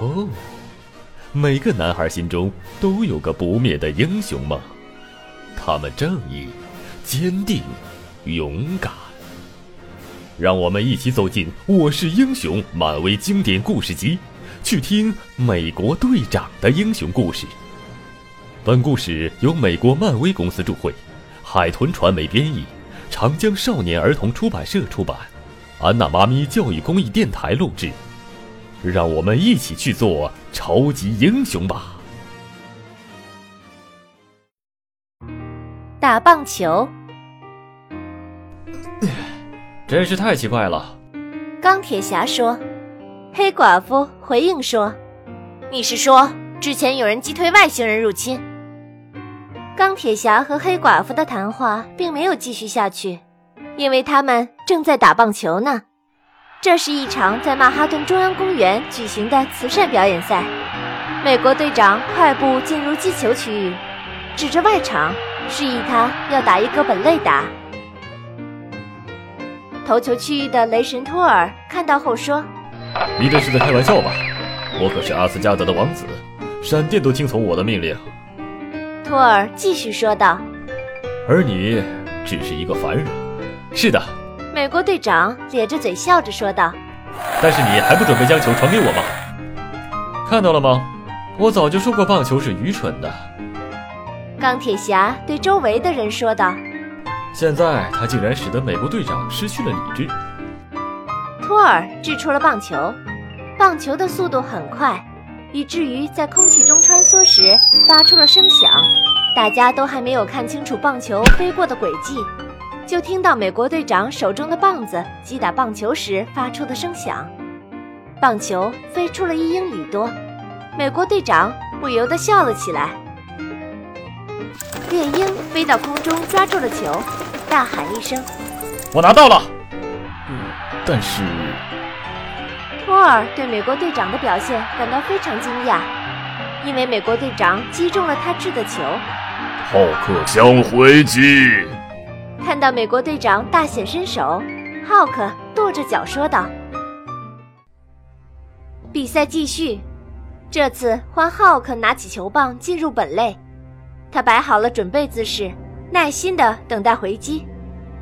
哦，每个男孩心中都有个不灭的英雄梦，他们正义、坚定、勇敢。让我们一起走进《我是英雄》漫威经典故事集，去听美国队长的英雄故事。本故事由美国漫威公司著会，海豚传媒编译，长江少年儿童出版社出版，安娜妈咪教育公益电台录制。让我们一起去做超级英雄吧！打棒球，真是太奇怪了。钢铁侠说。黑寡妇回应说：“你是说之前有人击退外星人入侵？”钢铁侠和黑寡妇的谈话并没有继续下去，因为他们正在打棒球呢。这是一场在曼哈顿中央公园举行的慈善表演赛。美国队长快步进入击球区域，指着外场，示意他要打一个本垒打。投球区域的雷神托尔看到后说：“你这是在开玩笑吧？我可是阿斯加德的王子，闪电都听从我的命令。”托尔继续说道：“而你只是一个凡人。”是的。美国队长咧着嘴笑着说道：“但是你还不准备将球传给我吗？看到了吗？我早就说过棒球是愚蠢的。”钢铁侠对周围的人说道：“现在他竟然使得美国队长失去了理智。”托尔掷出了棒球，棒球的速度很快，以至于在空气中穿梭时发出了声响。大家都还没有看清楚棒球飞过的轨迹。就听到美国队长手中的棒子击打棒球时发出的声响，棒球飞出了一英里多，美国队长不由得笑了起来。猎鹰飞到空中抓住了球，大喊一声：“我拿到了！”但是，托尔对美国队长的表现感到非常惊讶，因为美国队长击中了他掷的球。浩克将回击。看到美国队长大显身手，浩克跺着脚说道：“比赛继续，这次换浩克拿起球棒进入本垒。他摆好了准备姿势，耐心的等待回击。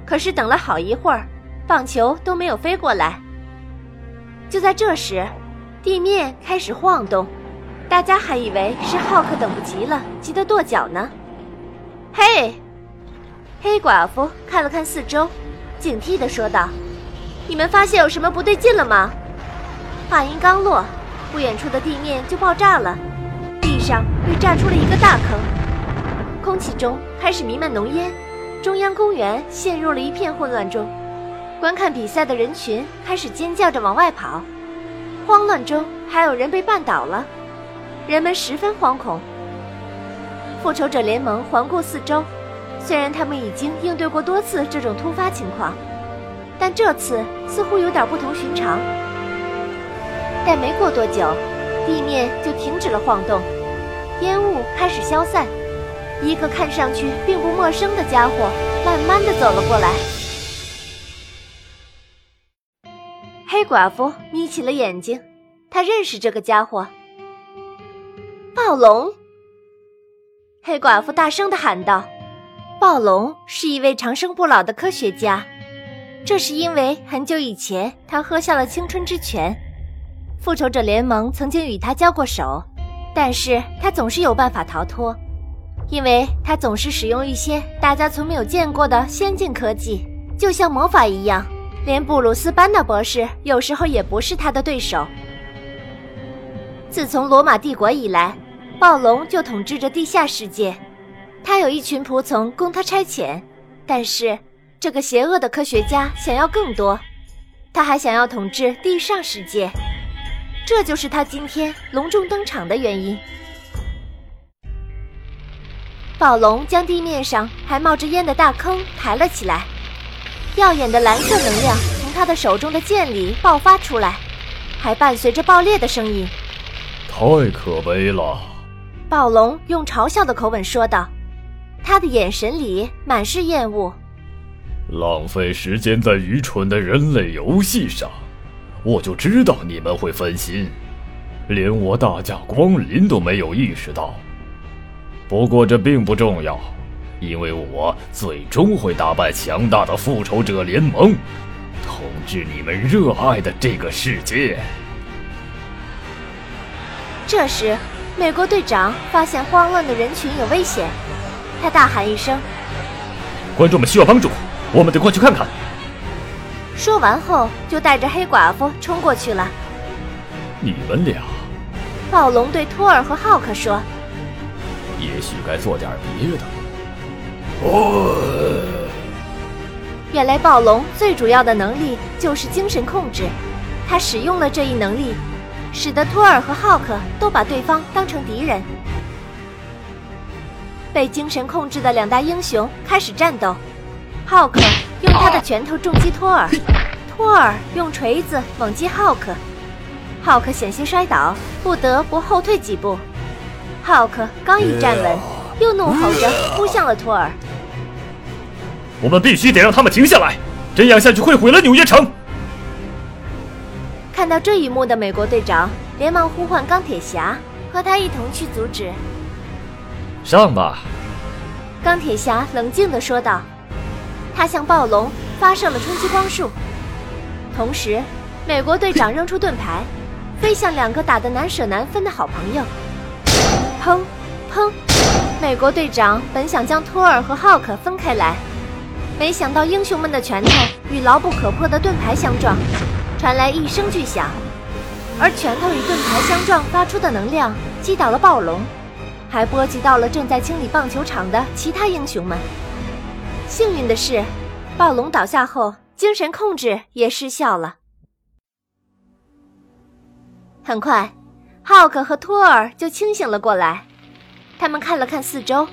可是等了好一会儿，棒球都没有飞过来。就在这时，地面开始晃动，大家还以为是浩克等不及了，急得跺脚呢。嘿！”黑寡妇看了看四周，警惕地说道：“你们发现有什么不对劲了吗？”话音刚落，不远处的地面就爆炸了，地上被炸出了一个大坑，空气中开始弥漫浓烟，中央公园陷入了一片混乱中。观看比赛的人群开始尖叫着往外跑，慌乱中还有人被绊倒了，人们十分惶恐。复仇者联盟环顾四周。虽然他们已经应对过多次这种突发情况，但这次似乎有点不同寻常。但没过多久，地面就停止了晃动，烟雾开始消散，一个看上去并不陌生的家伙慢慢的走了过来。黑寡妇眯起了眼睛，她认识这个家伙——暴龙。黑寡妇大声的喊道。暴龙是一位长生不老的科学家，这是因为很久以前他喝下了青春之泉。复仇者联盟曾经与他交过手，但是他总是有办法逃脱，因为他总是使用一些大家从没有见过的先进科技，就像魔法一样。连布鲁斯班纳博士有时候也不是他的对手。自从罗马帝国以来，暴龙就统治着地下世界。他有一群仆从供他差遣，但是这个邪恶的科学家想要更多，他还想要统治地上世界，这就是他今天隆重登场的原因。暴龙将地面上还冒着烟的大坑抬了起来，耀眼的蓝色能量从他的手中的剑里爆发出来，还伴随着爆裂的声音。太可悲了，暴龙用嘲笑的口吻说道。他的眼神里满是厌恶，浪费时间在愚蠢的人类游戏上，我就知道你们会分心。连我大驾光临都没有意识到。不过这并不重要，因为我最终会打败强大的复仇者联盟，统治你们热爱的这个世界。这时，美国队长发现慌乱的人群有危险，他大喊一声：“观众们需要帮助，我们得过去看看。”说完后，就带着黑寡妇冲过去了。你们俩，暴龙对托尔和浩克说：“也许该做点别的。”哦，原来暴龙最主要的能力就是精神控制，他使用了这一能力。使得托尔和浩克都把对方当成敌人。被精神控制的两大英雄开始战斗。浩克用他的拳头重击托尔，托尔用锤子猛击浩克。浩克险些摔倒，不得不后退几步。浩克刚一站稳，又怒吼着扑向了托尔。我们必须得让他们停下来，这样下去会毁了纽约城。看到这一幕的美国队长连忙呼唤钢铁侠，和他一同去阻止。上吧！钢铁侠冷静地说道。他向暴龙发射了冲击光束，同时，美国队长扔出盾牌，飞向两个打得难舍难分的好朋友。砰！砰！美国队长本想将托尔和浩克分开来，没想到英雄们的拳头与牢不可破的盾牌相撞。传来一声巨响，而拳头与盾牌相撞发出的能量击倒了暴龙，还波及到了正在清理棒球场的其他英雄们。幸运的是，暴龙倒下后，精神控制也失效了。很快，浩克和托尔就清醒了过来，他们看了看四周，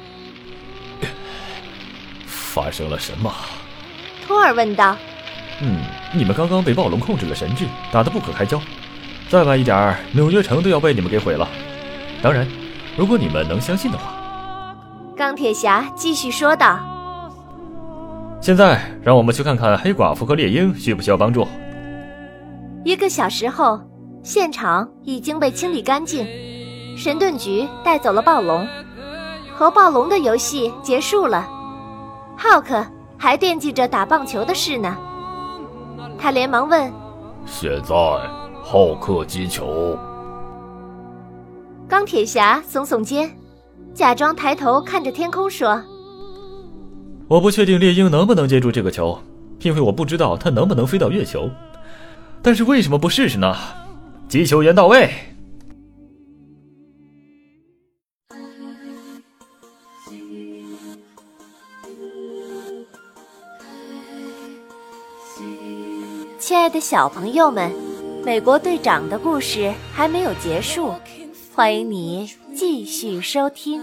发生了什么？托尔问道。嗯，你们刚刚被暴龙控制了神智，打得不可开交。再晚一点，纽约城都要被你们给毁了。当然，如果你们能相信的话。钢铁侠继续说道：“现在，让我们去看看黑寡妇和猎鹰需不需要帮助。”一个小时后，现场已经被清理干净，神盾局带走了暴龙，和暴龙的游戏结束了。浩克还惦记着打棒球的事呢。他连忙问：“现在，浩克击球。”钢铁侠耸耸肩，假装抬头看着天空说：“我不确定猎鹰能不能接住这个球，因为我不知道它能不能飞到月球。但是为什么不试试呢？击球员到位。”亲爱的小朋友们，美国队长的故事还没有结束，欢迎你继续收听。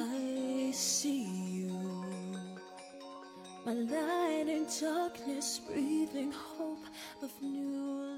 My light in darkness, breathing hope of new